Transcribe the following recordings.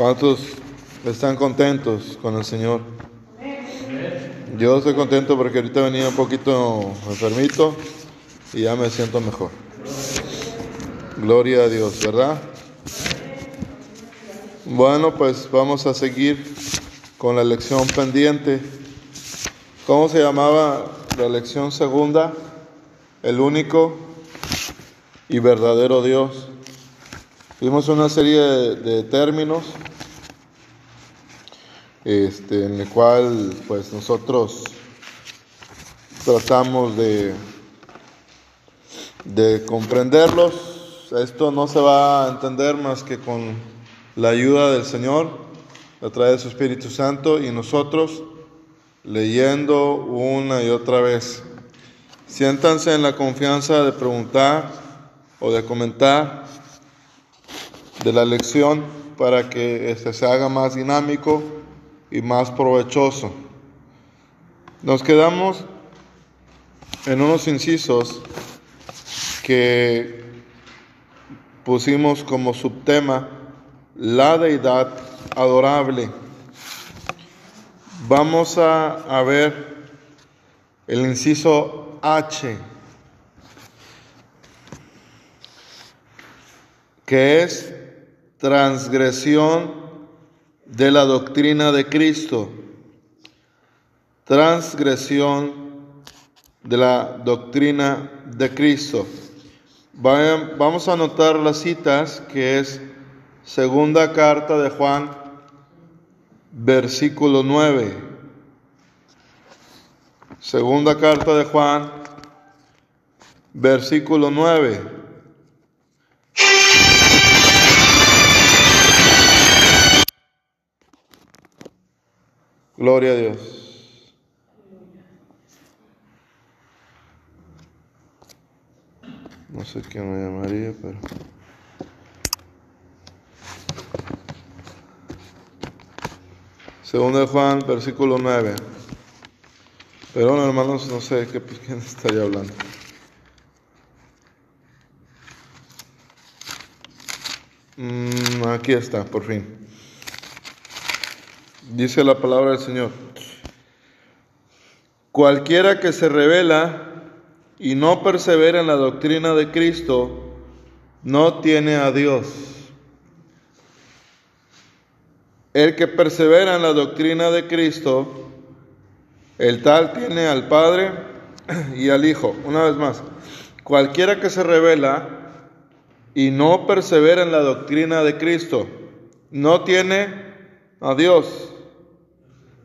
¿Cuántos están contentos con el Señor? Yo estoy contento porque ahorita venía un poquito enfermito y ya me siento mejor. Gloria a Dios, ¿verdad? Bueno, pues vamos a seguir con la lección pendiente. ¿Cómo se llamaba la lección segunda? El único y verdadero Dios. Vimos una serie de, de términos este, en el cual pues nosotros tratamos de, de comprenderlos. Esto no se va a entender más que con la ayuda del Señor a través de su Espíritu Santo y nosotros leyendo una y otra vez. Siéntanse en la confianza de preguntar o de comentar de la lección para que este se haga más dinámico y más provechoso. Nos quedamos en unos incisos que pusimos como subtema la deidad adorable. Vamos a, a ver el inciso H, que es transgresión de la doctrina de Cristo, transgresión de la doctrina de Cristo. vamos a anotar las citas que es segunda carta de Juan, versículo 9. Segunda carta de Juan, versículo 9. Gloria a Dios. No sé quién me llamaría, pero... Segundo Juan, versículo 9. Perdón, hermanos, no sé qué, pues, quién estaría hablando. Mm, aquí está, por fin. Dice la palabra del Señor. Cualquiera que se revela y no persevera en la doctrina de Cristo, no tiene a Dios. El que persevera en la doctrina de Cristo, el tal tiene al Padre y al Hijo. Una vez más, cualquiera que se revela y no persevera en la doctrina de Cristo, no tiene a Dios.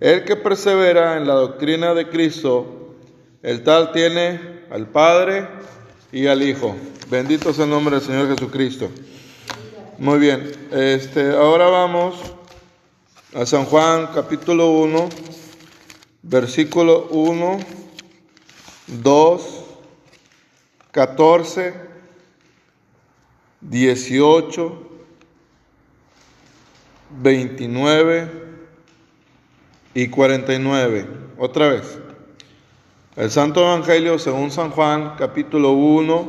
El que persevera en la doctrina de Cristo, el tal tiene al Padre y al Hijo. Bendito sea el nombre del Señor Jesucristo. Muy bien, este, ahora vamos a San Juan capítulo 1, versículo 1, 2, 14, 18, 29 y 49. Otra vez. El Santo Evangelio según San Juan, capítulo 1,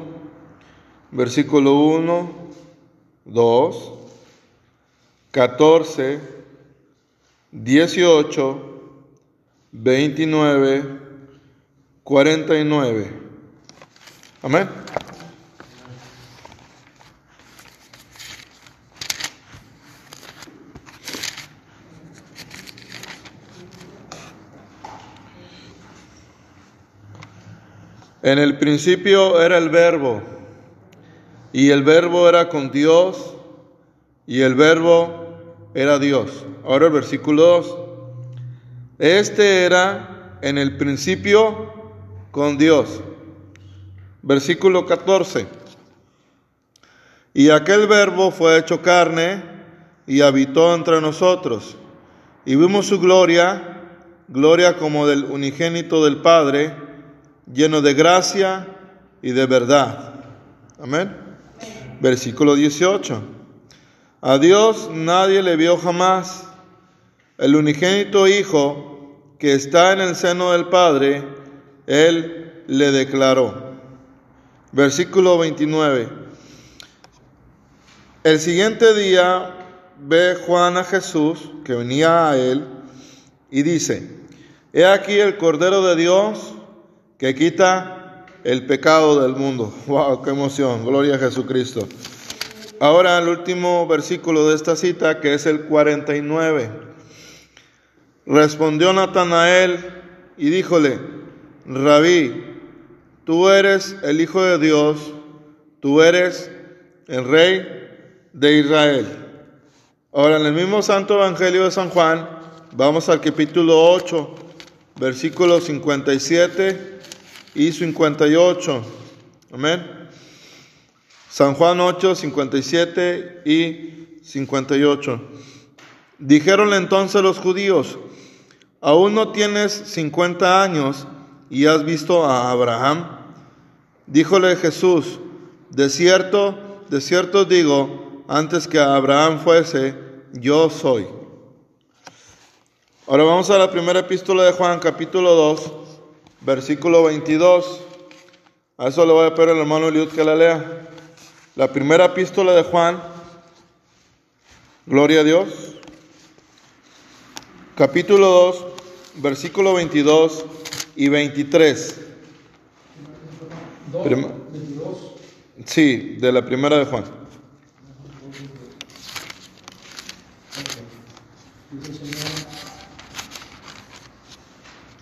versículo 1, 2, 14, 18, 29, 49. Amén. En el principio era el verbo, y el verbo era con Dios, y el verbo era Dios. Ahora el versículo 2. Este era en el principio con Dios. Versículo 14. Y aquel verbo fue hecho carne y habitó entre nosotros. Y vimos su gloria, gloria como del unigénito del Padre lleno de gracia y de verdad. Amén. Versículo 18. A Dios nadie le vio jamás. El unigénito Hijo que está en el seno del Padre, Él le declaró. Versículo 29. El siguiente día ve Juan a Jesús que venía a él y dice, he aquí el Cordero de Dios que quita el pecado del mundo. ¡Wow! ¡Qué emoción! Gloria a Jesucristo. Ahora el último versículo de esta cita, que es el 49. Respondió Natanael y díjole, Rabí, tú eres el Hijo de Dios, tú eres el Rey de Israel. Ahora en el mismo Santo Evangelio de San Juan, vamos al capítulo 8, versículos 57 y 58. Amén. San Juan 8, 57 y 58. Dijeronle entonces los judíos, aún no tienes 50 años y has visto a Abraham. Díjole Jesús, de cierto, de cierto digo, antes que Abraham fuese, yo soy. Ahora vamos a la primera epístola de Juan, capítulo 2, versículo 22. A eso le voy a pedir al hermano Eliud que la lea. La primera epístola de Juan, gloria a Dios, capítulo 2, versículo 22 y 23. sí, de la primera de Juan.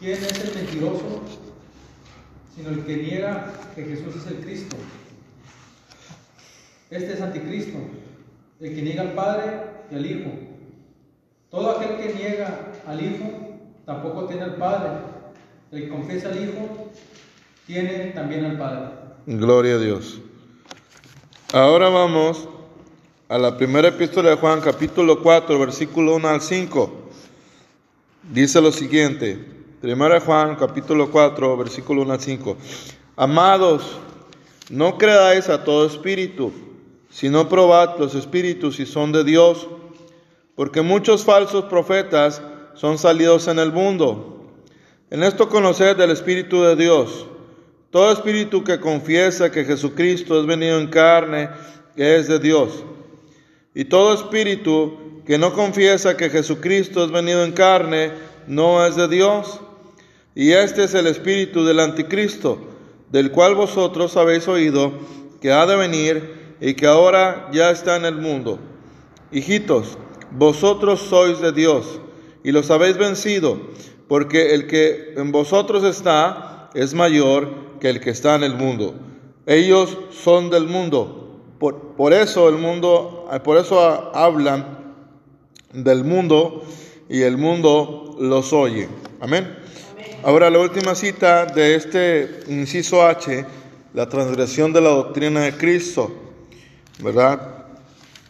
¿Quién es el mentiroso? Sino el que niega que Jesús es el Cristo. Este es anticristo, el que niega al Padre y al Hijo. Todo aquel que niega al Hijo tampoco tiene al Padre. El que confiesa al Hijo tiene también al Padre. Gloria a Dios. Ahora vamos a la primera epístola de Juan, capítulo 4, versículo 1 al 5. Dice lo siguiente. Primera Juan, capítulo 4, versículo 1 al 5. Amados, no creáis a todo espíritu sino probad los espíritus si son de Dios, porque muchos falsos profetas son salidos en el mundo. En esto conoced del Espíritu de Dios. Todo espíritu que confiesa que Jesucristo es venido en carne es de Dios. Y todo espíritu que no confiesa que Jesucristo es venido en carne no es de Dios. Y este es el espíritu del anticristo, del cual vosotros habéis oído que ha de venir y que ahora ya está en el mundo. Hijitos, vosotros sois de Dios y los habéis vencido, porque el que en vosotros está es mayor que el que está en el mundo. Ellos son del mundo. Por, eso el mundo, por eso hablan del mundo y el mundo los oye. Amén. Ahora la última cita de este inciso H, la transgresión de la doctrina de Cristo. ¿verdad?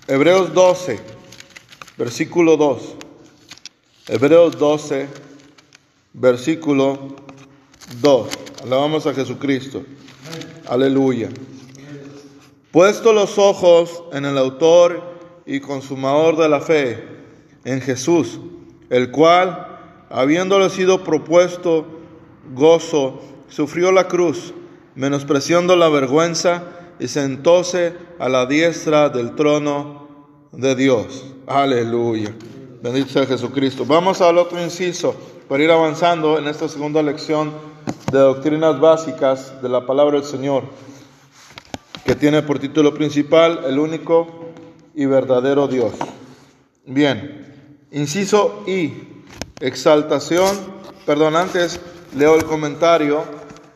Hebreos 12, versículo 2. Hebreos 12, versículo 2. Alabamos a Jesucristo. Aleluya. Puesto los ojos en el autor y consumador de la fe, en Jesús, el cual, habiéndole sido propuesto gozo, sufrió la cruz, menospreciando la vergüenza, y sentóse a la diestra del trono de Dios. Aleluya. Bendito sea Jesucristo. Vamos al otro inciso para ir avanzando en esta segunda lección de doctrinas básicas de la palabra del Señor, que tiene por título principal el único y verdadero Dios. Bien, inciso I, exaltación, perdón, antes leo el comentario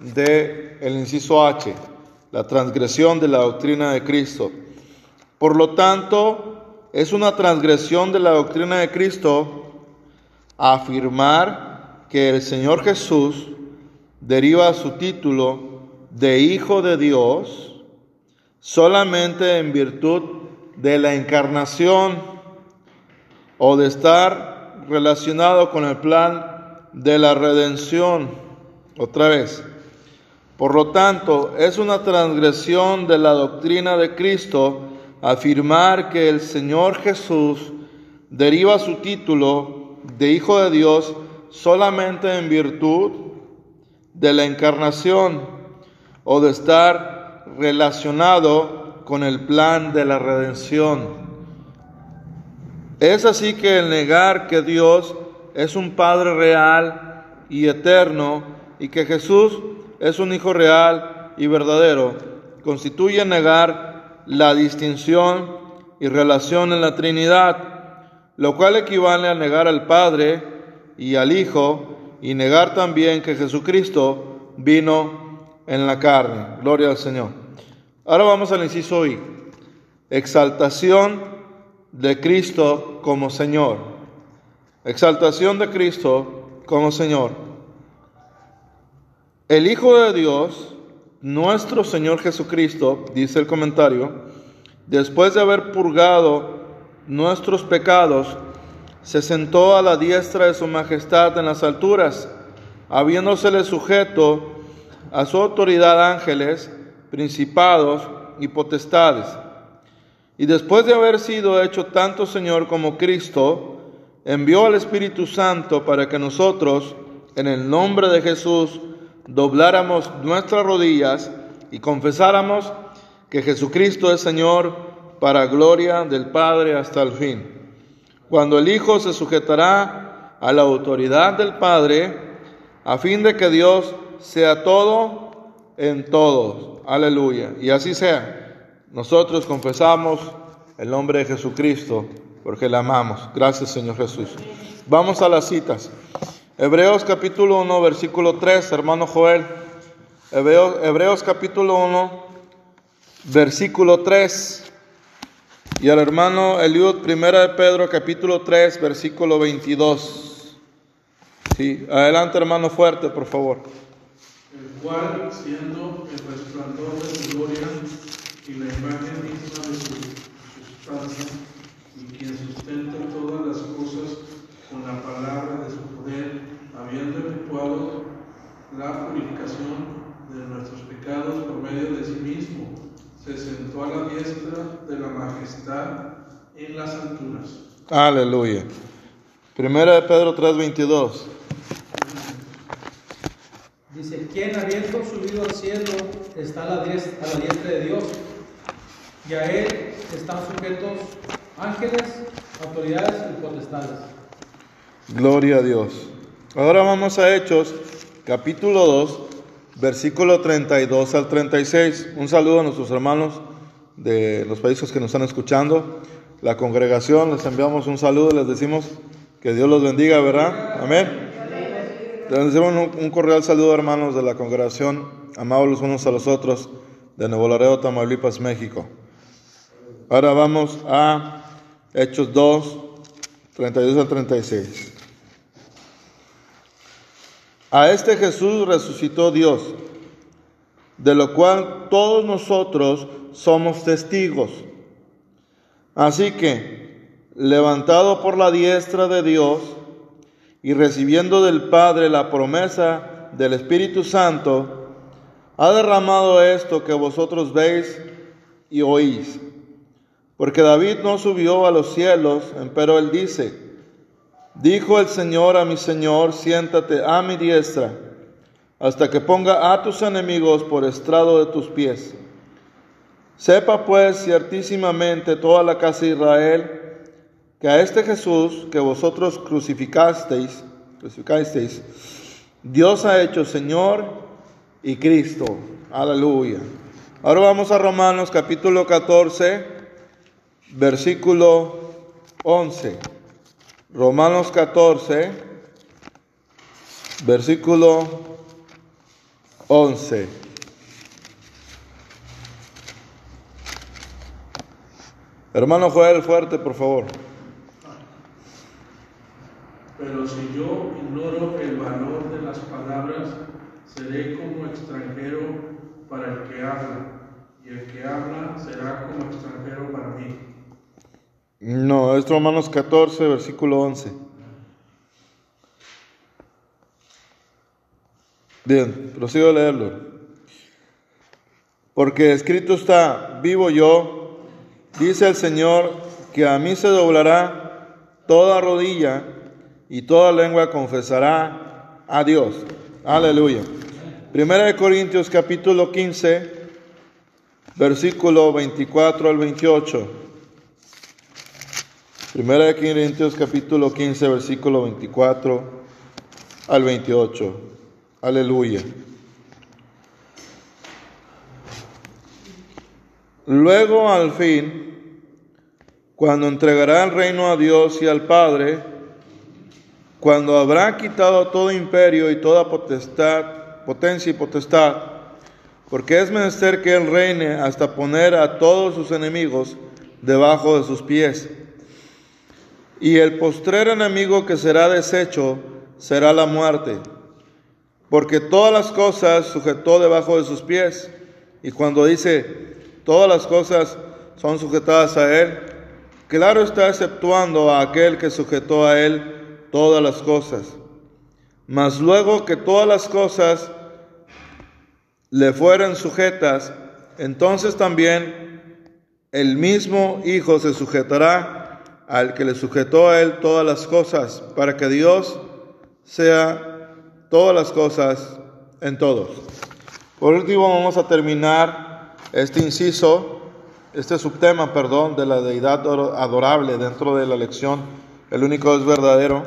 de el inciso H la transgresión de la doctrina de Cristo. Por lo tanto, es una transgresión de la doctrina de Cristo afirmar que el Señor Jesús deriva su título de Hijo de Dios solamente en virtud de la encarnación o de estar relacionado con el plan de la redención. Otra vez, por lo tanto, es una transgresión de la doctrina de Cristo afirmar que el Señor Jesús deriva su título de Hijo de Dios solamente en virtud de la encarnación o de estar relacionado con el plan de la redención. Es así que el negar que Dios es un Padre real y eterno y que Jesús es un Hijo real y verdadero constituye negar la distinción y relación en la Trinidad, lo cual equivale a negar al Padre y al Hijo y negar también que Jesucristo vino en la carne. Gloria al Señor. Ahora vamos al inciso I. Exaltación de Cristo como Señor. Exaltación de Cristo como Señor. El Hijo de Dios, nuestro Señor Jesucristo, dice el comentario, después de haber purgado nuestros pecados, se sentó a la diestra de su majestad en las alturas, habiéndosele sujeto a su autoridad ángeles, principados y potestades. Y después de haber sido hecho tanto Señor como Cristo, envió al Espíritu Santo para que nosotros, en el nombre de Jesús, dobláramos nuestras rodillas y confesáramos que Jesucristo es Señor para gloria del Padre hasta el fin cuando el Hijo se sujetará a la autoridad del Padre, a fin de que Dios sea todo en todos. Aleluya. Y así sea. Nosotros confesamos el nombre de Jesucristo porque le amamos. Gracias Señor Jesús. Vamos a las citas. Hebreos capítulo 1, versículo 3, hermano Joel. Hebreos, Hebreos capítulo 1, versículo 3. Y al hermano Eliud, primera de Pedro, capítulo 3, versículo 22. Sí, adelante hermano fuerte, por favor. El cual, siendo el resplandor de su gloria y la imagen misma de su sustancia, y quien sustenta todas las cosas con la palabra de su poder, habiendo efectuado la purificación de nuestros pecados por medio de sí mismo se sentó a la diestra de la majestad en las alturas. Aleluya. Primera de Pedro 3:22. Dice, quien habiendo subido al cielo está a la, diestra, a la diestra de Dios, y a él están sujetos ángeles, autoridades y potestades. Gloria a Dios. Ahora vamos a Hechos, capítulo 2, versículo 32 al 36. Un saludo a nuestros hermanos de los países que nos están escuchando. La congregación, les enviamos un saludo, les decimos que Dios los bendiga, ¿verdad? Amén. Les decimos un, un cordial saludo, hermanos de la congregación, amados los unos a los otros, de Nuevo Laredo, Tamaulipas, México. Ahora vamos a Hechos 2, 32 al 36. A este Jesús resucitó Dios, de lo cual todos nosotros somos testigos. Así que, levantado por la diestra de Dios y recibiendo del Padre la promesa del Espíritu Santo, ha derramado esto que vosotros veis y oís. Porque David no subió a los cielos, pero él dice, Dijo el Señor a mi Señor, siéntate a mi diestra, hasta que ponga a tus enemigos por estrado de tus pies. Sepa pues ciertísimamente toda la casa de Israel, que a este Jesús que vosotros crucificasteis, crucificasteis, Dios ha hecho Señor y Cristo. Aleluya. Ahora vamos a Romanos capítulo 14, versículo 11. Romanos 14, versículo 11. Hermano Joel, fuerte, por favor. Pero si yo ignoro el valor de las palabras, seré como extranjero para el que habla, y el que habla será como extranjero para mí. No, es Romanos 14, versículo 11. Bien, prosigo a leerlo. Porque escrito está, vivo yo, dice el Señor, que a mí se doblará toda rodilla y toda lengua confesará a Dios. Aleluya. Primera de Corintios capítulo 15, versículo 24 al 28. Primera de Corintios capítulo 15, versículo 24 al 28. Aleluya. Luego al fin, cuando entregará el reino a Dios y al Padre, cuando habrá quitado todo imperio y toda potestad, potencia y potestad, porque es menester que Él reine hasta poner a todos sus enemigos debajo de sus pies. Y el postrer enemigo que será deshecho será la muerte, porque todas las cosas sujetó debajo de sus pies. Y cuando dice, todas las cosas son sujetadas a Él, claro está exceptuando a aquel que sujetó a Él todas las cosas. Mas luego que todas las cosas le fueran sujetas, entonces también el mismo Hijo se sujetará al que le sujetó a él todas las cosas, para que Dios sea todas las cosas en todos. Por último, vamos a terminar este inciso, este subtema, perdón, de la deidad adorable dentro de la lección, el único es verdadero,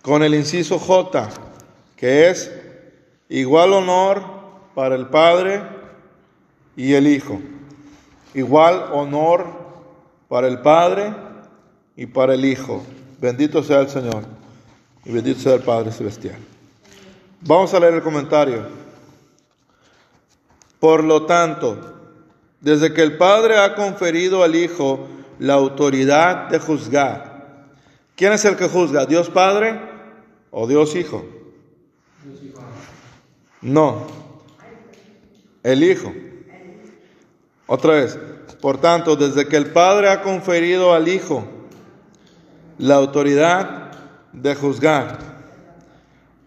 con el inciso J, que es igual honor para el Padre y el Hijo. Igual honor para el Padre y para el Hijo. Bendito sea el Señor y bendito sea el Padre Celestial. Vamos a leer el comentario. Por lo tanto, desde que el Padre ha conferido al Hijo la autoridad de juzgar, ¿quién es el que juzga? ¿Dios Padre o Dios Hijo? No, el Hijo. Otra vez, por tanto, desde que el Padre ha conferido al Hijo la autoridad de juzgar.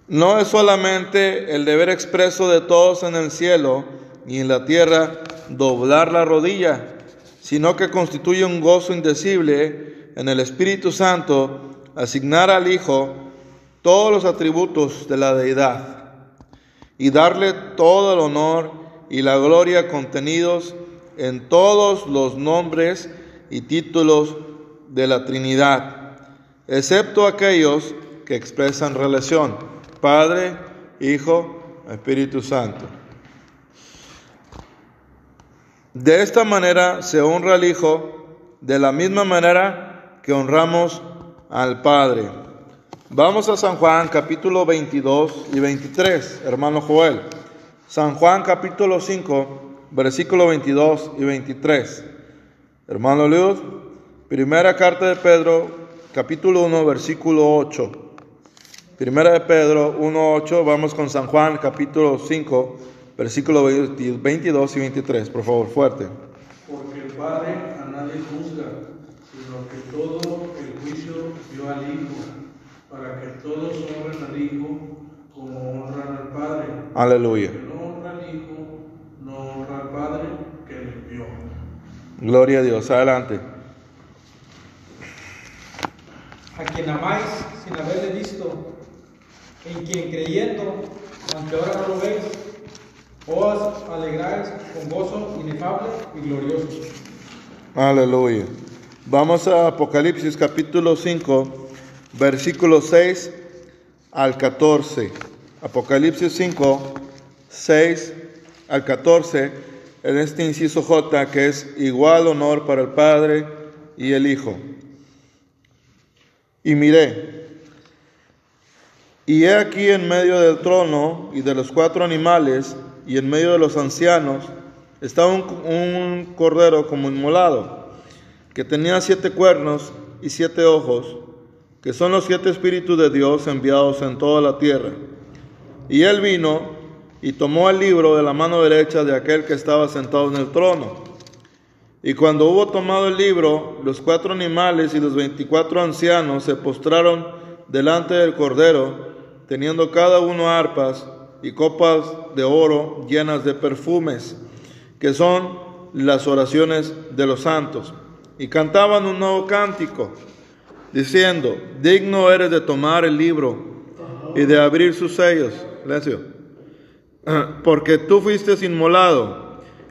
No es solamente el deber expreso de todos en el cielo y en la tierra doblar la rodilla, sino que constituye un gozo indecible en el Espíritu Santo asignar al Hijo todos los atributos de la deidad y darle todo el honor y la gloria contenidos en todos los nombres y títulos de la Trinidad excepto aquellos que expresan relación, Padre, Hijo, Espíritu Santo. De esta manera se honra al Hijo de la misma manera que honramos al Padre. Vamos a San Juan capítulo 22 y 23, hermano Joel. San Juan capítulo 5, versículo 22 y 23. Hermano Luz, primera carta de Pedro capítulo 1, versículo 8. Primera de Pedro 1, 8, vamos con San Juan, capítulo 5, versículo 22 y 23, por favor, fuerte. Porque el Padre a nadie juzga, sino que todo el juicio dio al Hijo, para que todos honren al Hijo como honran al Padre. Aleluya. Que no honra al Hijo, no honra al Padre que le envió. Gloria a Dios, adelante. A quien amáis sin haberle visto, en quien creyendo, aunque ahora no lo veis, os alegráis con gozo inefable y glorioso. Aleluya. Vamos a Apocalipsis capítulo 5, versículo 6 al 14. Apocalipsis 5, 6 al 14, en este inciso J, que es igual honor para el Padre y el Hijo. Y miré, y he aquí en medio del trono y de los cuatro animales y en medio de los ancianos estaba un, cordero como inmolado, que tenía siete cuernos y siete ojos, que son los siete espíritus de Dios enviados en toda la tierra. Y él vino y tomó el libro de la mano derecha de aquel que estaba sentado en el trono. Y cuando hubo tomado el libro, los cuatro animales y los veinticuatro ancianos se postraron delante del Cordero, teniendo cada uno arpas y copas de oro llenas de perfumes, que son las oraciones de los santos. Y cantaban un nuevo cántico, diciendo, digno eres de tomar el libro y de abrir sus sellos, porque tú fuiste inmolado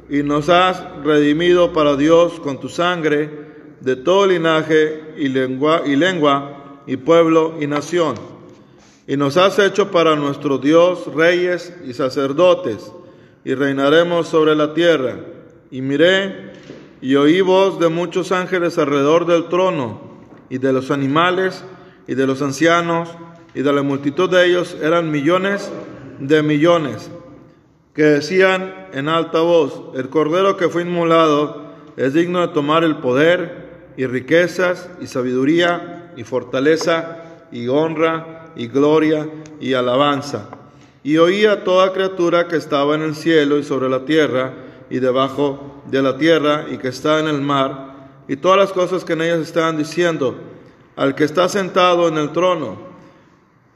y nos has redimido para Dios con tu sangre de todo linaje y lengua, y lengua, y pueblo y nación. Y nos has hecho para nuestro Dios reyes y sacerdotes, y reinaremos sobre la tierra. Y miré y oí voz de muchos ángeles alrededor del trono, y de los animales, y de los ancianos, y de la multitud de ellos eran millones de millones, que decían en alta voz, el cordero que fue inmolado es digno de tomar el poder y riquezas y sabiduría y fortaleza y honra y gloria y alabanza. Y oía toda criatura que estaba en el cielo y sobre la tierra y debajo de la tierra y que está en el mar, y todas las cosas que en ellas estaban diciendo, al que está sentado en el trono,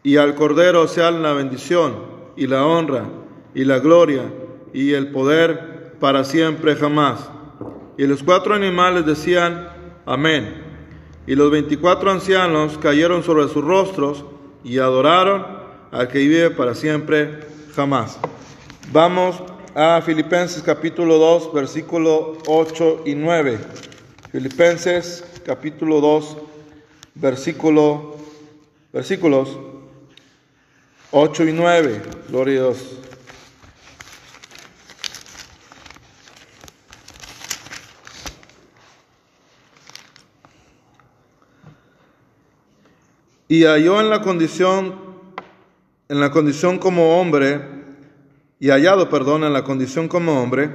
y al Cordero sean la bendición y la honra y la gloria y el poder para siempre jamás. Y los cuatro animales decían, amén. Y los veinticuatro ancianos cayeron sobre sus rostros y adoraron al que vive para siempre jamás. Vamos a Filipenses capítulo 2, versículo 8 y 9. Filipenses capítulo 2, versículo, versículos 8 y 9. Gloria a Dios. Y halló en la condición, en la condición como hombre, y hallado, perdón, en la condición como hombre,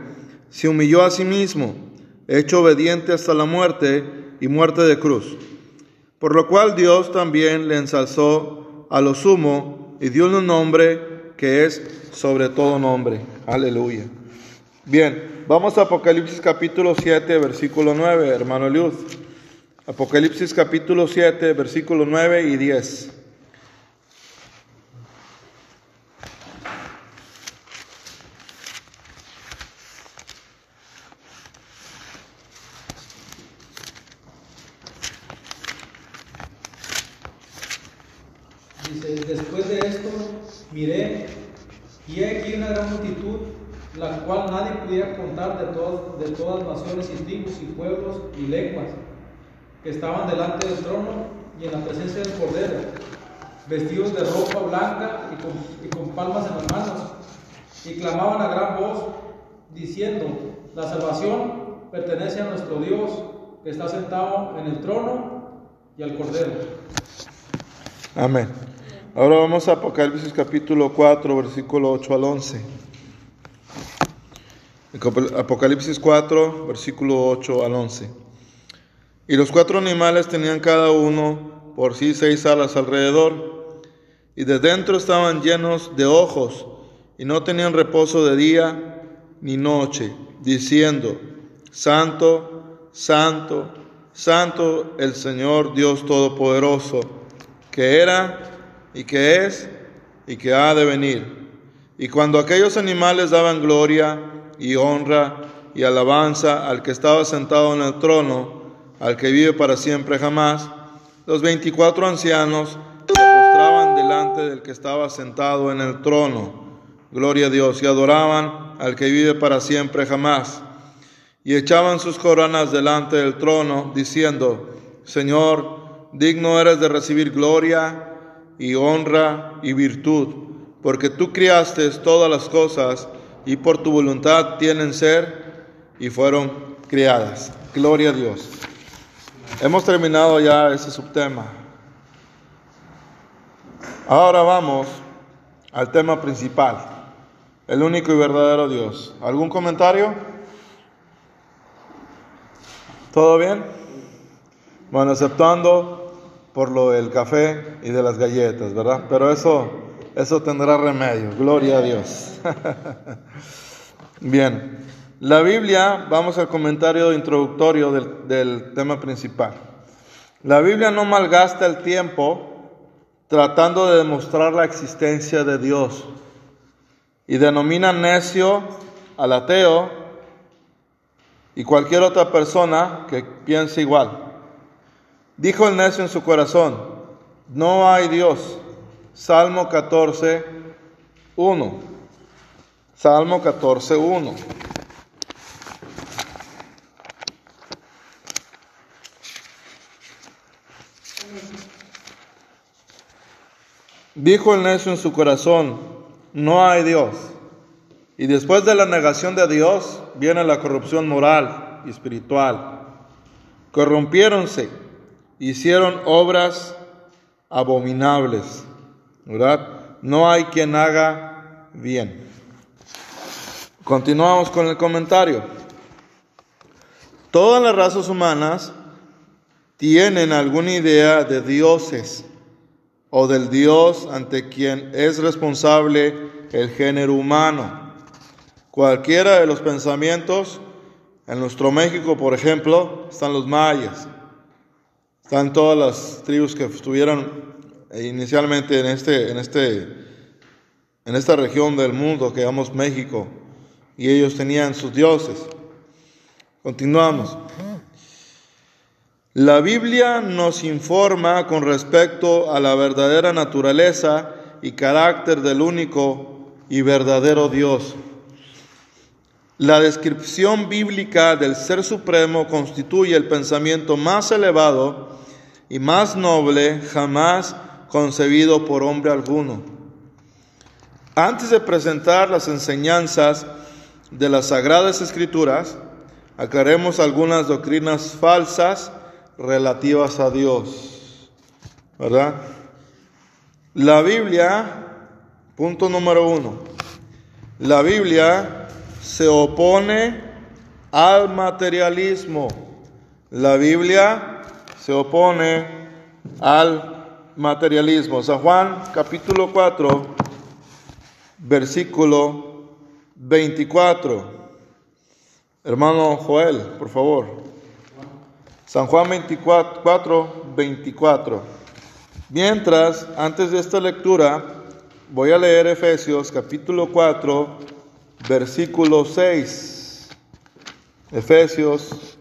se humilló a sí mismo, hecho obediente hasta la muerte y muerte de cruz. Por lo cual Dios también le ensalzó a lo sumo y dio un nombre que es sobre todo nombre. Aleluya. Bien, vamos a Apocalipsis capítulo 7, versículo 9, hermano Luz. Apocalipsis capítulo 7, versículo 9 y 10. Dice, después de esto miré y he aquí una gran multitud, la cual nadie pudiera contar de todas, de todas naciones y tribus y pueblos y lenguas, estaban delante del trono y en la presencia del Cordero, vestidos de ropa blanca y con, y con palmas en las manos, y clamaban a gran voz, diciendo, la salvación pertenece a nuestro Dios, que está sentado en el trono y al Cordero. Amén. Ahora vamos a Apocalipsis capítulo 4, versículo 8 al 11. Apocalipsis 4, versículo 8 al 11. Y los cuatro animales tenían cada uno por sí seis alas alrededor, y de dentro estaban llenos de ojos, y no tenían reposo de día ni noche, diciendo, Santo, Santo, Santo el Señor Dios Todopoderoso, que era y que es y que ha de venir. Y cuando aquellos animales daban gloria y honra y alabanza al que estaba sentado en el trono, al que vive para siempre jamás, los veinticuatro ancianos se postraban delante del que estaba sentado en el trono, gloria a Dios, y adoraban al que vive para siempre jamás, y echaban sus coronas delante del trono, diciendo, Señor, digno eres de recibir gloria, y honra y virtud, porque tú criaste todas las cosas y por tu voluntad tienen ser y fueron criadas. Gloria a Dios. Hemos terminado ya ese subtema. Ahora vamos al tema principal, el único y verdadero Dios. ¿Algún comentario? ¿Todo bien? Bueno, aceptando por lo del café y de las galletas, ¿verdad? Pero eso, eso tendrá remedio, gloria a Dios. Bien, la Biblia, vamos al comentario introductorio del, tema principal. La Biblia no malgasta el tiempo tratando de demostrar la existencia de Dios y denomina necio al ateo y cualquier otra persona que piense igual. Dijo el necio en su corazón, no hay Dios. Salmo 14, 1. Salmo 14, 1. Dijo el necio en su corazón, no hay Dios. Y después de la negación de Dios viene la corrupción moral y espiritual. Corrompiéronse, hicieron obras abominables. ¿Verdad? No hay quien haga bien. Continuamos con el comentario. Todas las razas humanas tienen alguna idea de dioses o del Dios ante quien es responsable el género humano. Cualquiera de los pensamientos, en nuestro México, por ejemplo, están los mayas, están todas las tribus que estuvieron inicialmente en, este, en, este, en esta región del mundo que llamamos México, y ellos tenían sus dioses. Continuamos. La Biblia nos informa con respecto a la verdadera naturaleza y carácter del único y verdadero Dios. La descripción bíblica del Ser Supremo constituye el pensamiento más elevado y más noble jamás concebido por hombre alguno. Antes de presentar las enseñanzas de las Sagradas Escrituras, aclaremos algunas doctrinas falsas relativas a Dios. ¿Verdad? La Biblia, punto número uno, la Biblia se opone al materialismo. La Biblia se opone al materialismo. San Juan capítulo 4, versículo 24. Hermano Joel, por favor. San Juan 24, 24. Mientras, antes de esta lectura, voy a leer Efesios capítulo 4, versículo 6. Efesios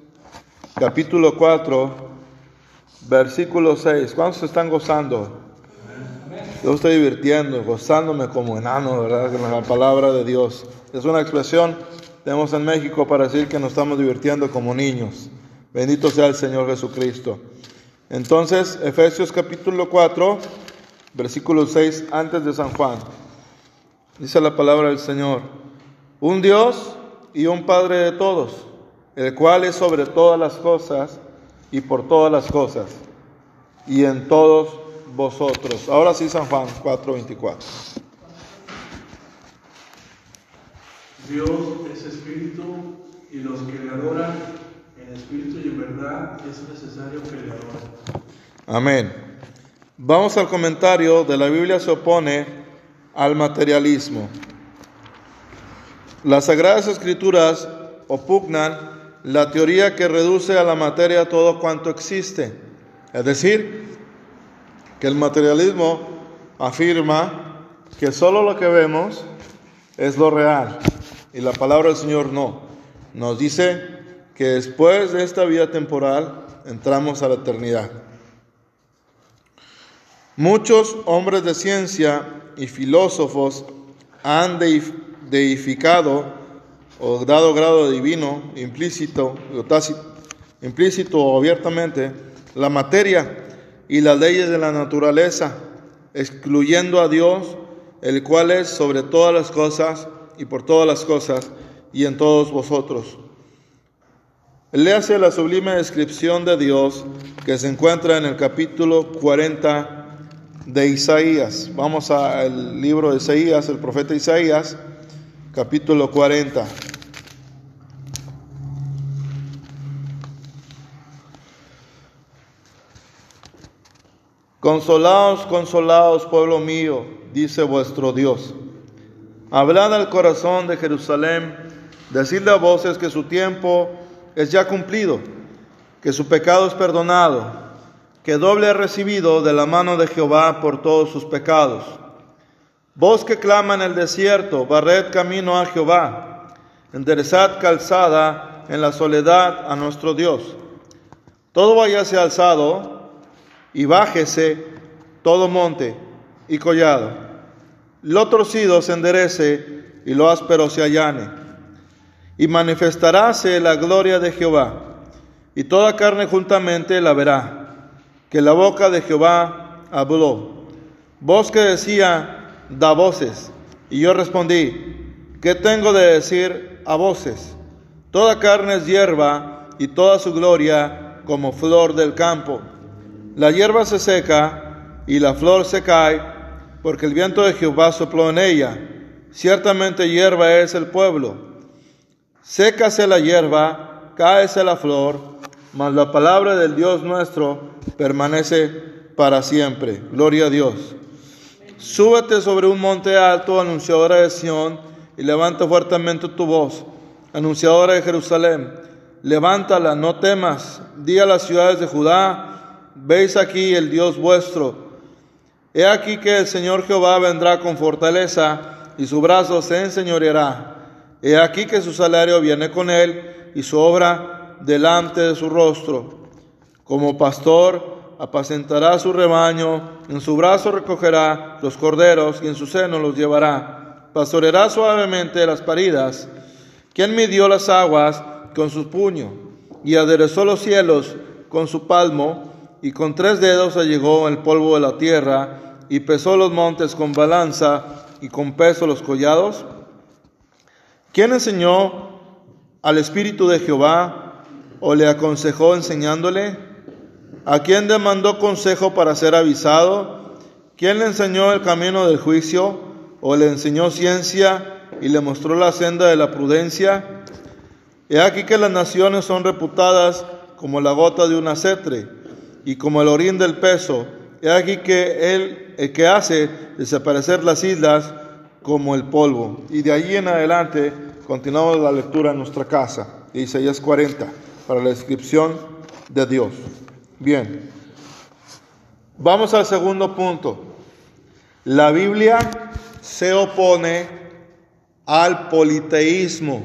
capítulo 4, versículo 6. ¿Cuántos están gozando? Yo estoy divirtiendo, gozándome como enano, ¿verdad? Con la palabra de Dios. Es una expresión tenemos en México para decir que nos estamos divirtiendo como niños. Bendito sea el Señor Jesucristo. Entonces, Efesios capítulo 4, versículo 6, antes de San Juan. Dice la palabra del Señor. Un Dios y un Padre de todos, el cual es sobre todas las cosas y por todas las cosas y en todos vosotros. Ahora sí, San Juan 4, 24. Dios es espíritu y los que le adoran en espíritu y en verdad es necesario que. Amén. Vamos al comentario de la Biblia se opone al materialismo. Las Sagradas Escrituras opugnan la teoría que reduce a la materia todo cuanto existe. Es decir, que el materialismo afirma que solo lo que vemos es lo real. Y la palabra del Señor no. Nos dice que después de esta vida temporal entramos a la eternidad. Muchos hombres de ciencia y filósofos han deificado o dado grado divino, implícito, implícito o abiertamente, la materia y las leyes de la naturaleza, excluyendo a Dios, el cual es sobre todas las cosas y por todas las cosas y en todos vosotros. Léase la sublime descripción de Dios que se encuentra en el capítulo 40 de Isaías. Vamos al libro de Isaías, el profeta Isaías, capítulo 40. Consolaos, consolaos, pueblo mío, dice vuestro Dios. Hablad al corazón de Jerusalén, decidle a voces que su tiempo es ya cumplido, que su pecado es perdonado, que doble ha recibido de la mano de Jehová por todos sus pecados. Voz que clama en el desierto, barred camino a Jehová, enderezad calzada en la soledad a nuestro Dios. Todo vayase alzado y bájese todo monte y collado lo torcido se enderece y lo áspero se allane. Y manifestaráse la gloria de Jehová, y toda carne juntamente la verá, que la boca de Jehová habló. Voz que decía, da voces. Y yo respondí, ¿qué tengo de decir a voces? Toda carne es hierba y toda su gloria como flor del campo. La hierba se seca y la flor se cae, porque el viento de Jehová sopló en ella. Ciertamente hierba es el pueblo. Sécase la hierba, cáese la flor, mas la palabra del Dios nuestro permanece para siempre. Gloria a Dios. Súbete sobre un monte alto, anunciadora de Sión, y levanta fuertemente tu voz, anunciadora de Jerusalén. Levántala, no temas. Di a las ciudades de Judá, veis aquí el Dios vuestro. He aquí que el Señor Jehová vendrá con fortaleza, y su brazo se enseñoreará. He aquí que su salario viene con él, y su obra delante de su rostro. Como pastor, apacentará su rebaño, en su brazo recogerá los corderos y en su seno los llevará. Pastoreará suavemente las paridas. quien midió las aguas con su puño y aderezó los cielos con su palmo y con tres dedos allegó el polvo de la tierra y pesó los montes con balanza y con peso los collados? ¿Quién enseñó al Espíritu de Jehová o le aconsejó enseñándole? ¿A quién demandó consejo para ser avisado? ¿Quién le enseñó el camino del juicio o le enseñó ciencia y le mostró la senda de la prudencia? He aquí que las naciones son reputadas como la gota de un acetre y como el orín del peso. He aquí que él el que hace desaparecer las islas como el polvo. Y de allí en adelante continuamos la lectura en nuestra casa, Isaías 40, para la descripción de Dios. Bien, vamos al segundo punto. La Biblia se opone al politeísmo.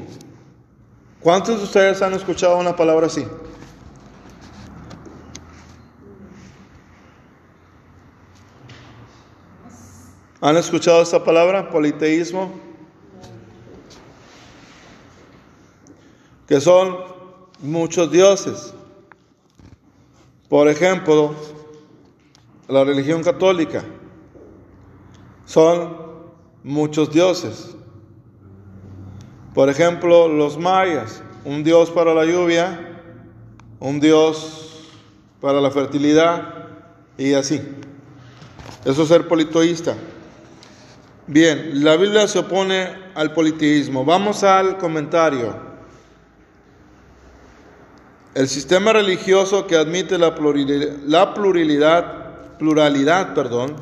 ¿Cuántos de ustedes han escuchado una palabra así? ¿Han escuchado esta palabra, politeísmo? Que son muchos dioses. Por ejemplo, la religión católica son muchos dioses. Por ejemplo, los mayas, un dios para la lluvia, un dios para la fertilidad y así. Eso es ser politoísta. Bien, la Biblia se opone al politeísmo. Vamos al comentario. El sistema religioso que admite la pluralidad, pluralidad, perdón,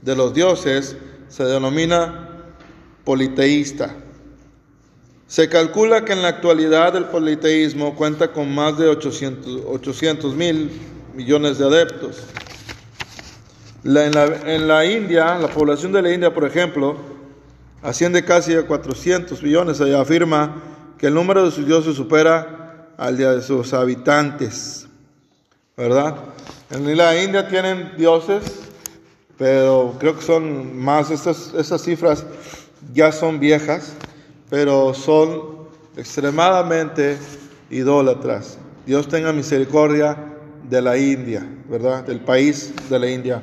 de los dioses se denomina politeísta. Se calcula que en la actualidad el politeísmo cuenta con más de 800 mil millones de adeptos. En, la, en, la, India, la población de la India, por ejemplo, asciende casi a 400 millones. Se afirma que el número de sus dioses supera al de sus habitantes. ¿Verdad? En la India tienen dioses, pero creo que son más, estas, estas cifras ya son viejas, pero son extremadamente idólatras. Dios tenga misericordia de la India, ¿verdad? Del país de la India.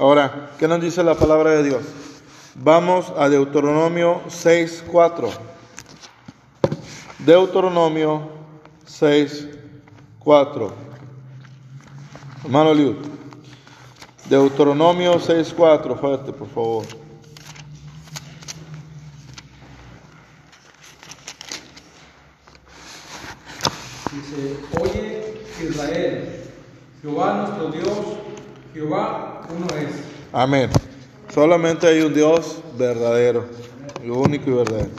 Ahora, ¿qué nos dice la palabra de Dios? Vamos a Deuteronomio 6.4. Deuteronomio 6, 4. Hermano Liud. Deuteronomio 6, 4. Fuerte, por favor. Dice, oye Israel, Jehová nuestro Dios, Jehová uno es. Amén. Solamente hay un Dios verdadero, lo único y verdadero.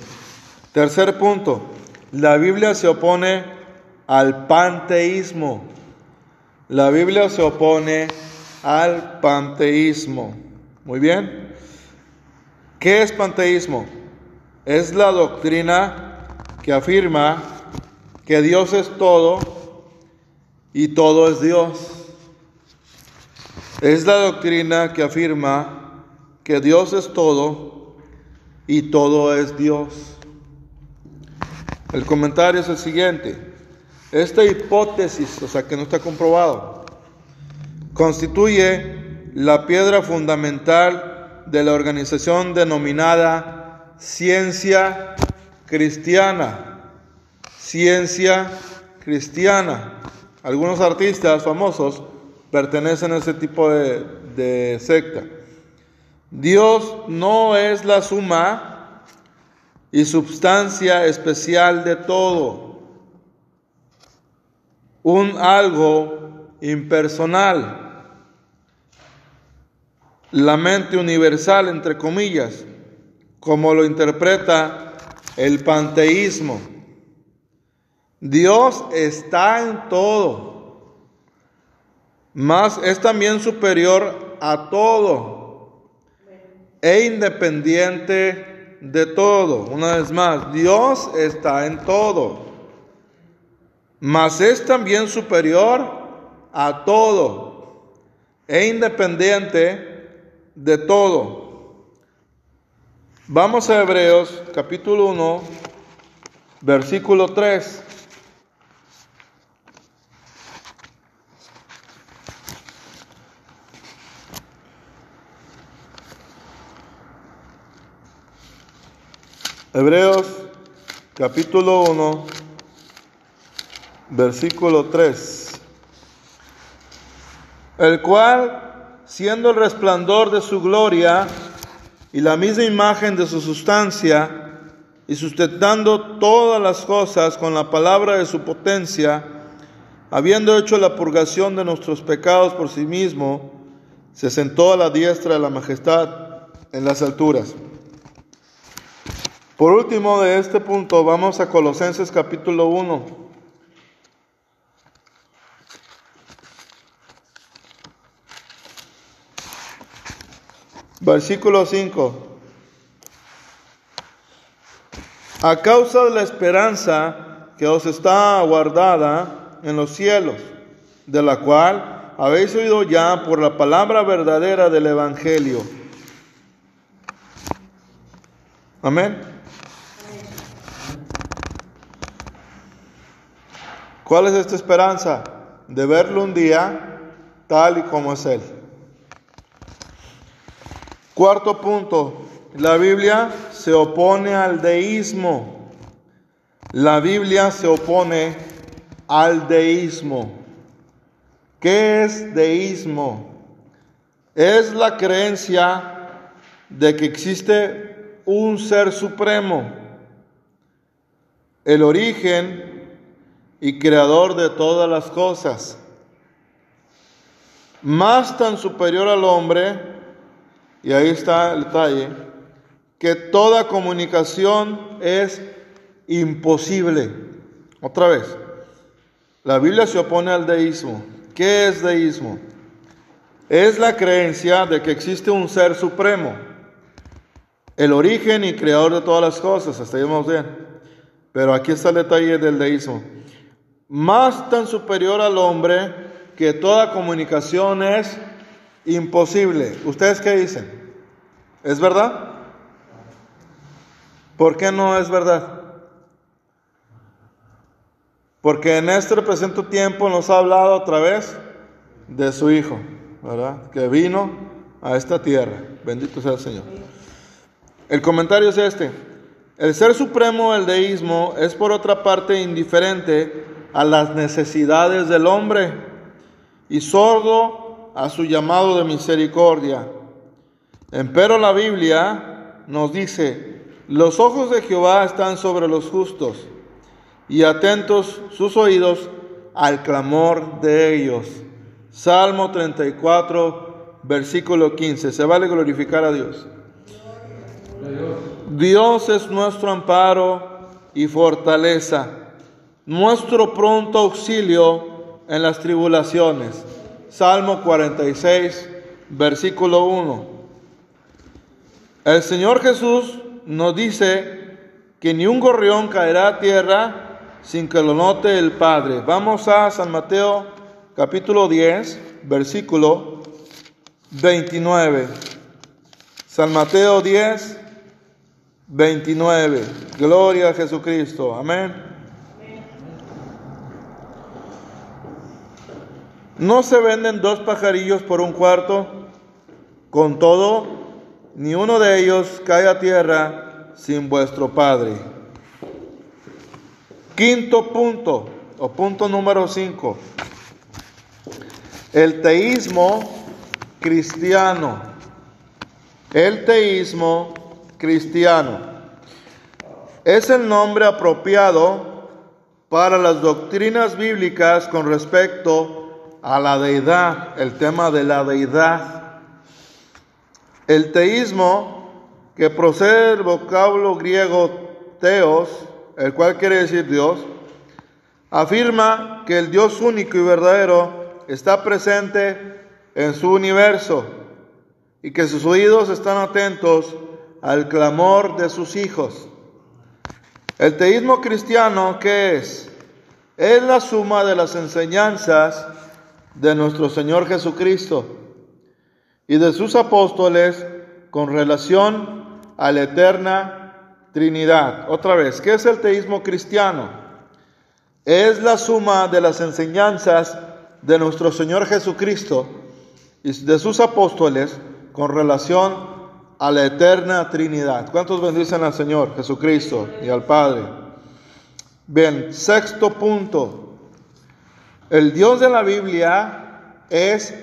Tercer punto, la Biblia se opone al panteísmo. La Biblia se opone al panteísmo. Muy bien. ¿Qué es panteísmo? Es la doctrina que afirma que Dios es todo y todo es Dios. Es la doctrina que afirma que Dios es todo y todo es Dios. El comentario es el siguiente. Esta hipótesis, o sea que no está comprobado, constituye la piedra fundamental de la organización denominada ciencia cristiana. Ciencia cristiana. Algunos artistas famosos pertenecen a ese tipo de, secta. Dios no es la suma y substancia especial de todo, un algo impersonal, la mente universal, entre comillas, como lo interpreta el panteísmo. Dios está en todo, mas es también superior a todo e independiente de todo. Una vez más, Dios está en todo, mas es también superior a todo e independiente de todo. Vamos a Hebreos capítulo 1, versículo 3. Hebreos capítulo 1, versículo 3. El cual, siendo el resplandor de su gloria y la misma imagen de su sustancia, y sustentando todas las cosas con la palabra de su potencia, habiendo hecho la purgación de nuestros pecados por sí mismo, se sentó a la diestra de la majestad en las alturas. Por último de este punto, vamos a Colosenses capítulo 1. Versículo 5. A causa de la esperanza que os está guardada en los cielos, de la cual habéis oído ya por la palabra verdadera del Evangelio. Amén. ¿Cuál es esta esperanza? De verlo un día tal y como es Él. Cuarto punto, la Biblia se opone al deísmo. La Biblia se opone al deísmo. ¿Qué es deísmo? Es la creencia de que existe un ser supremo. El origen y creador de todas las cosas, más tan superior al hombre, y ahí está el detalle, que toda comunicación es imposible. Otra vez, la Biblia se opone al deísmo. ¿Qué es deísmo? Es la creencia de que existe un ser supremo, el origen y creador de todas las cosas, hasta ahí vamos bien. Pero aquí está el detalle del deísmo más tan superior al hombre que toda comunicación es imposible. ¿Ustedes qué dicen? ¿Es verdad? ¿Por qué no es verdad? Porque en este presente tiempo nos ha hablado otra vez de su Hijo, ¿verdad? Que vino a esta tierra. Bendito sea el Señor. El comentario es este. El ser supremo del deísmo es por otra parte indiferente a las necesidades del hombre y sordo a su llamado de misericordia. Empero la Biblia nos dice, los ojos de Jehová están sobre los justos y atentos sus oídos al clamor de ellos. Salmo 34, versículo 15. Se vale glorificar a Dios. Dios es nuestro amparo y fortaleza nuestro pronto auxilio en las tribulaciones. Salmo 46, versículo 1. El Señor Jesús nos dice que ni un gorrión caerá a tierra sin que lo note el Padre. Vamos a San Mateo capítulo 10, versículo 29. San Mateo 10, 29. Gloria a Jesucristo. Amén. No se venden dos pajarillos por un cuarto, con todo, ni uno de ellos cae a tierra sin vuestro Padre. Quinto punto, o punto número cinco, el teísmo cristiano. El teísmo cristiano es el nombre apropiado para las doctrinas bíblicas con respecto a la deidad, el tema de la deidad. El teísmo, que procede del vocablo griego teos, el cual quiere decir Dios, afirma que el Dios único y verdadero está presente en su universo y que sus oídos están atentos al clamor de sus hijos. El teísmo cristiano, ¿qué es? Es la suma de las enseñanzas de nuestro Señor Jesucristo y de sus apóstoles con relación a la eterna Trinidad. Otra vez, ¿qué es el teísmo cristiano? Es la suma de las enseñanzas de nuestro Señor Jesucristo y de sus apóstoles con relación a la eterna Trinidad. ¿Cuántos bendicen al Señor Jesucristo y al Padre? Bien, sexto punto. El Dios de la Biblia es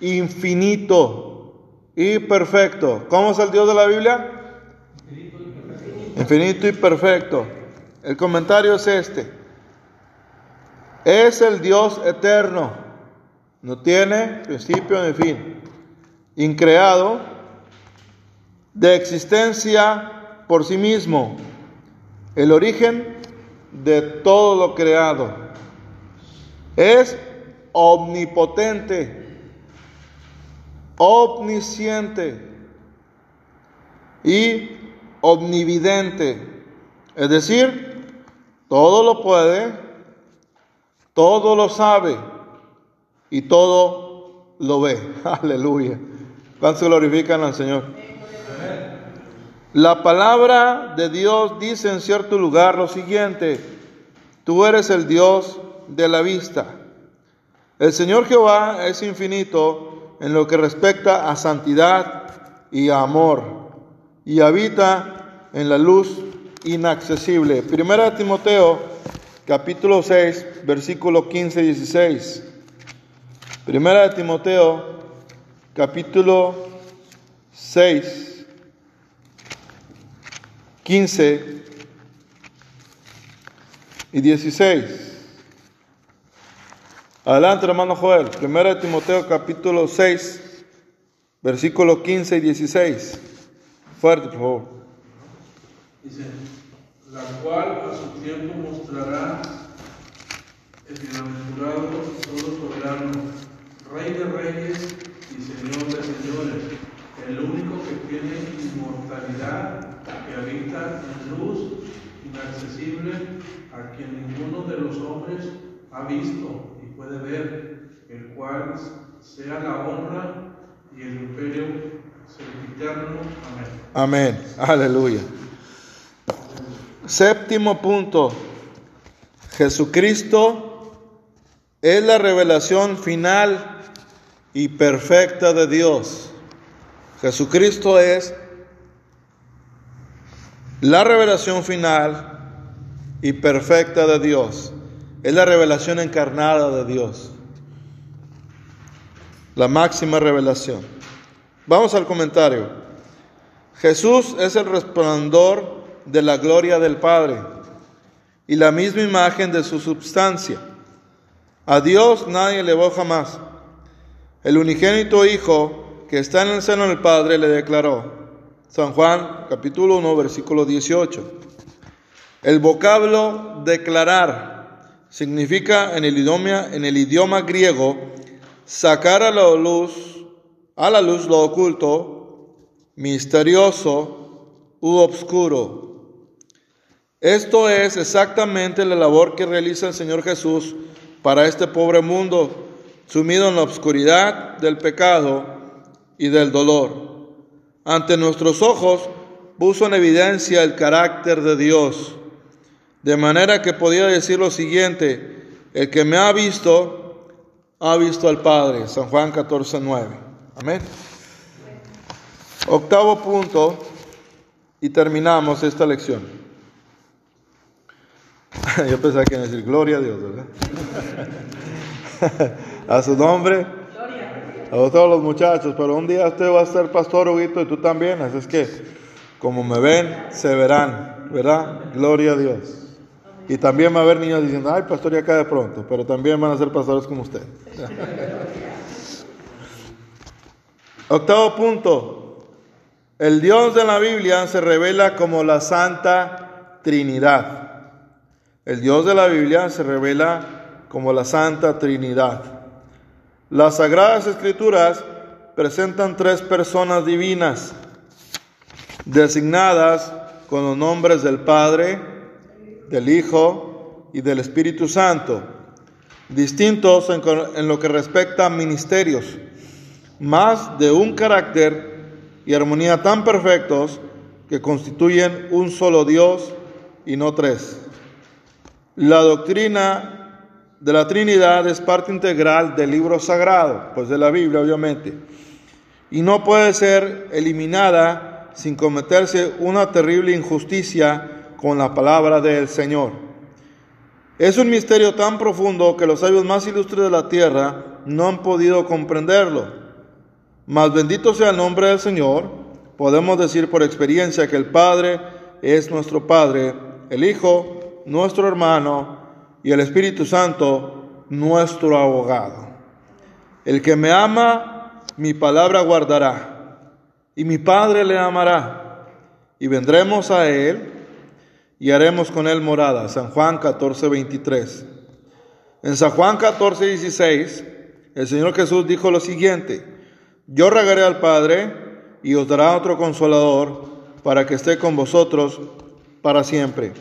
infinito y perfecto. ¿Cómo es el Dios de la Biblia? Infinito y perfecto. El comentario es este. Es el Dios eterno. No tiene principio ni fin increado, de existencia por sí mismo, el origen de todo lo creado. Es omnipotente, omnisciente y omnividente. Es decir, todo lo puede, todo lo sabe y todo lo ve. Aleluya. ¿Cuántos glorifican al Señor? La palabra de Dios dice en cierto lugar lo siguiente, tú eres el Dios de la vista. El Señor Jehová es infinito en lo que respecta a santidad y a amor, y habita en la luz inaccesible. Primera Timoteo, capítulo 6, versículo 15 y 16. Primera de Timoteo, capítulo 6, 15 y 16. Adelante, hermano Joel. Primera de Timoteo, capítulo 6, versículo 15 y 16. Fuerte, por favor. Dice, la cual a su tiempo mostrará el bienaventurado todo soberano, rey de reyes y Señor de señores, el único que tiene inmortalidad, que habita en luz inaccesible, a quien ninguno de los hombres ha visto puede ver, el cual sea la honra y el imperio sempiterno. Amén. Amén. Aleluya. Séptimo punto. Jesucristo es la revelación final y perfecta de Dios. Jesucristo es la revelación final y perfecta de Dios. Es la revelación encarnada de Dios. La máxima revelación. Vamos al comentario. Jesús es el resplandor de la gloria del Padre y la misma imagen de su substancia. A Dios nadie le va jamás. El unigénito Hijo que está en el seno del Padre le declaró. San Juan capítulo 1 versículo 18. El vocablo declarar significa en el idioma, en el idioma griego sacar a la luz, a la luz lo oculto, misterioso u obscuro. Esto es exactamente la labor que realiza el Señor Jesús para este pobre mundo sumido en la oscuridad del pecado y del dolor. Ante nuestros ojos puso en evidencia el carácter de Dios, de manera que podía decir lo siguiente, el que me ha visto, ha visto al Padre. San Juan 14, 9. Amén. Octavo punto y terminamos esta lección. Yo pensaba que iba a decir gloria a Dios, ¿verdad? a su nombre. A todos los muchachos, pero un día usted va a ser pastor, Huguito, y tú también. Así es que, como me ven, se verán, ¿verdad? Gloria a Dios. Y también va a haber niños diciendo, ay, pastor, ya cae pronto, pero también van a ser pastores como usted. Octavo punto. El Dios de la Biblia se revela como la Santa Trinidad. El Dios de la Biblia se revela como la Santa Trinidad. Las Sagradas Escrituras presentan tres personas divinas, designadas con los nombres del Padre, del Hijo y del Espíritu Santo, distintos en, lo que respecta a ministerios, más de un carácter y armonía tan perfectos que constituyen un solo Dios y no tres. La doctrina de la Trinidad es parte integral del libro sagrado, pues de la Biblia obviamente, y no puede ser eliminada sin cometerse una terrible injusticia con la palabra del Señor. Es un misterio tan profundo que los sabios más ilustres de la tierra no han podido comprenderlo. Mas bendito sea el nombre del Señor, podemos decir por experiencia que el Padre es nuestro Padre, el Hijo nuestro hermano y el Espíritu Santo nuestro abogado. El que me ama, mi palabra guardará, y mi Padre le amará, y vendremos a él y haremos con él morada. San Juan 14, 23. En San Juan 14, 16, el Señor Jesús dijo lo siguiente, yo regaré al Padre y os dará otro consolador para que esté con vosotros para siempre.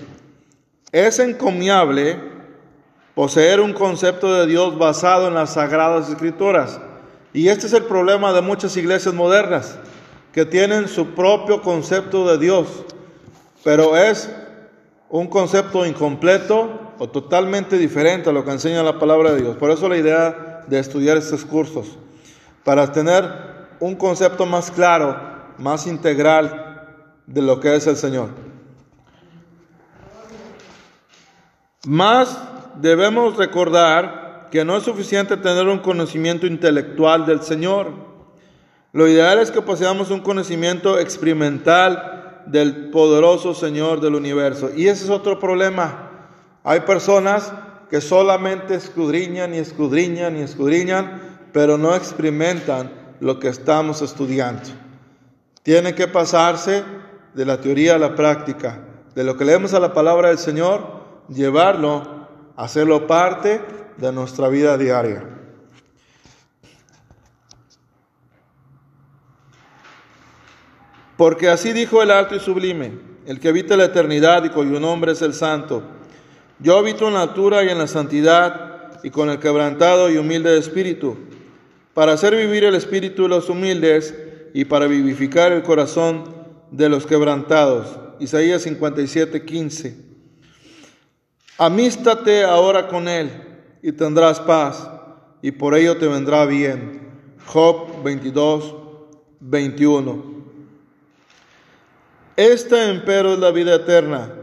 Es encomiable poseer un concepto de Dios basado en las sagradas escrituras. Y este es el problema de muchas iglesias modernas, que tienen su propio concepto de Dios, pero es un concepto incompleto o totalmente diferente a lo que enseña la palabra de Dios. Por eso la idea de estudiar estos cursos, para tener un concepto más claro, más integral de lo que es el Señor. Más debemos recordar que no es suficiente tener un conocimiento intelectual del Señor. Lo ideal es que poseamos un conocimiento experimental del poderoso Señor del universo. Y ese es otro problema. Hay personas que solamente escudriñan y escudriñan y escudriñan, pero no experimentan lo que estamos estudiando. Tiene que pasarse de la teoría a la práctica, de lo que leemos a la palabra del Señor, llevarlo, hacerlo parte de nuestra vida diaria. Porque así dijo el alto y sublime, el que habita la eternidad y cuyo nombre es el santo. Yo habito en la altura y en la santidad y con el quebrantado y humilde de espíritu, para hacer vivir el espíritu de los humildes y para vivificar el corazón de los quebrantados. Isaías 57, 15. Amístate ahora con él y tendrás paz, y por ello te vendrá bien. Job 22, 21. Esta, empero, es la vida eterna,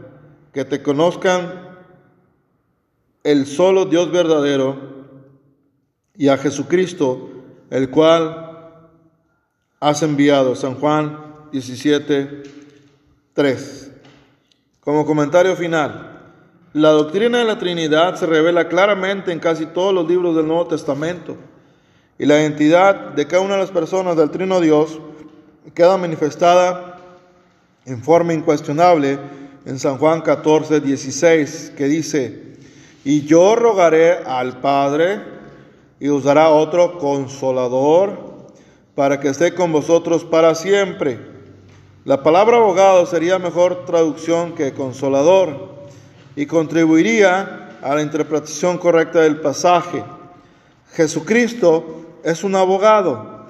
que te conozcan el solo Dios verdadero y a Jesucristo, el cual has enviado. San Juan 17, 3. Como comentario final, la doctrina de la Trinidad se revela claramente en casi todos los libros del Nuevo Testamento y la identidad de cada una de las personas del Trino Dios queda manifestada en forma incuestionable en San Juan 14, 16, que dice, y yo rogaré al Padre y os dará otro consolador para que esté con vosotros para siempre. La palabra abogado sería mejor traducción que consolador y contribuiría a la interpretación correcta del pasaje. Jesucristo es un abogado.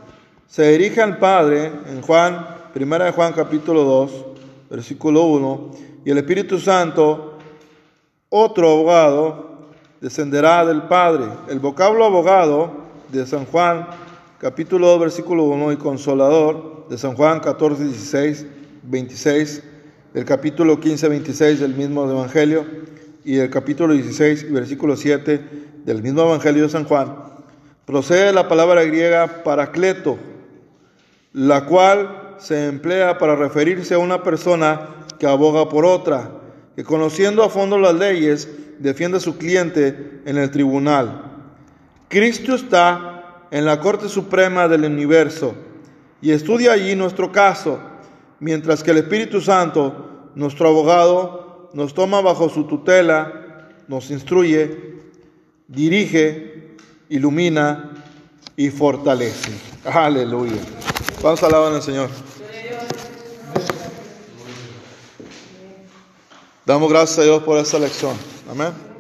Se dirige al Padre en Juan Primera de Juan capítulo 2, versículo 1, y el Espíritu Santo, otro abogado, descenderá del Padre. El vocablo abogado de San Juan, capítulo 2, versículo 1, y consolador de San Juan 14, 16, 26, del capítulo 15, 26 del mismo Evangelio, y el capítulo 16, versículo 7 del mismo Evangelio de San Juan, procede de la palabra griega paracleto, la cual se emplea para referirse a una persona que aboga por otra, que conociendo a fondo las leyes, defiende a su cliente en el tribunal. Cristo está en la Corte Suprema del universo y estudia allí nuestro caso, mientras que el Espíritu Santo, nuestro abogado, nos toma bajo su tutela, nos instruye, dirige, ilumina y fortalece. Aleluya. Vamos a alabar al Señor. Damos gracias a Dios por esta lección. Amén.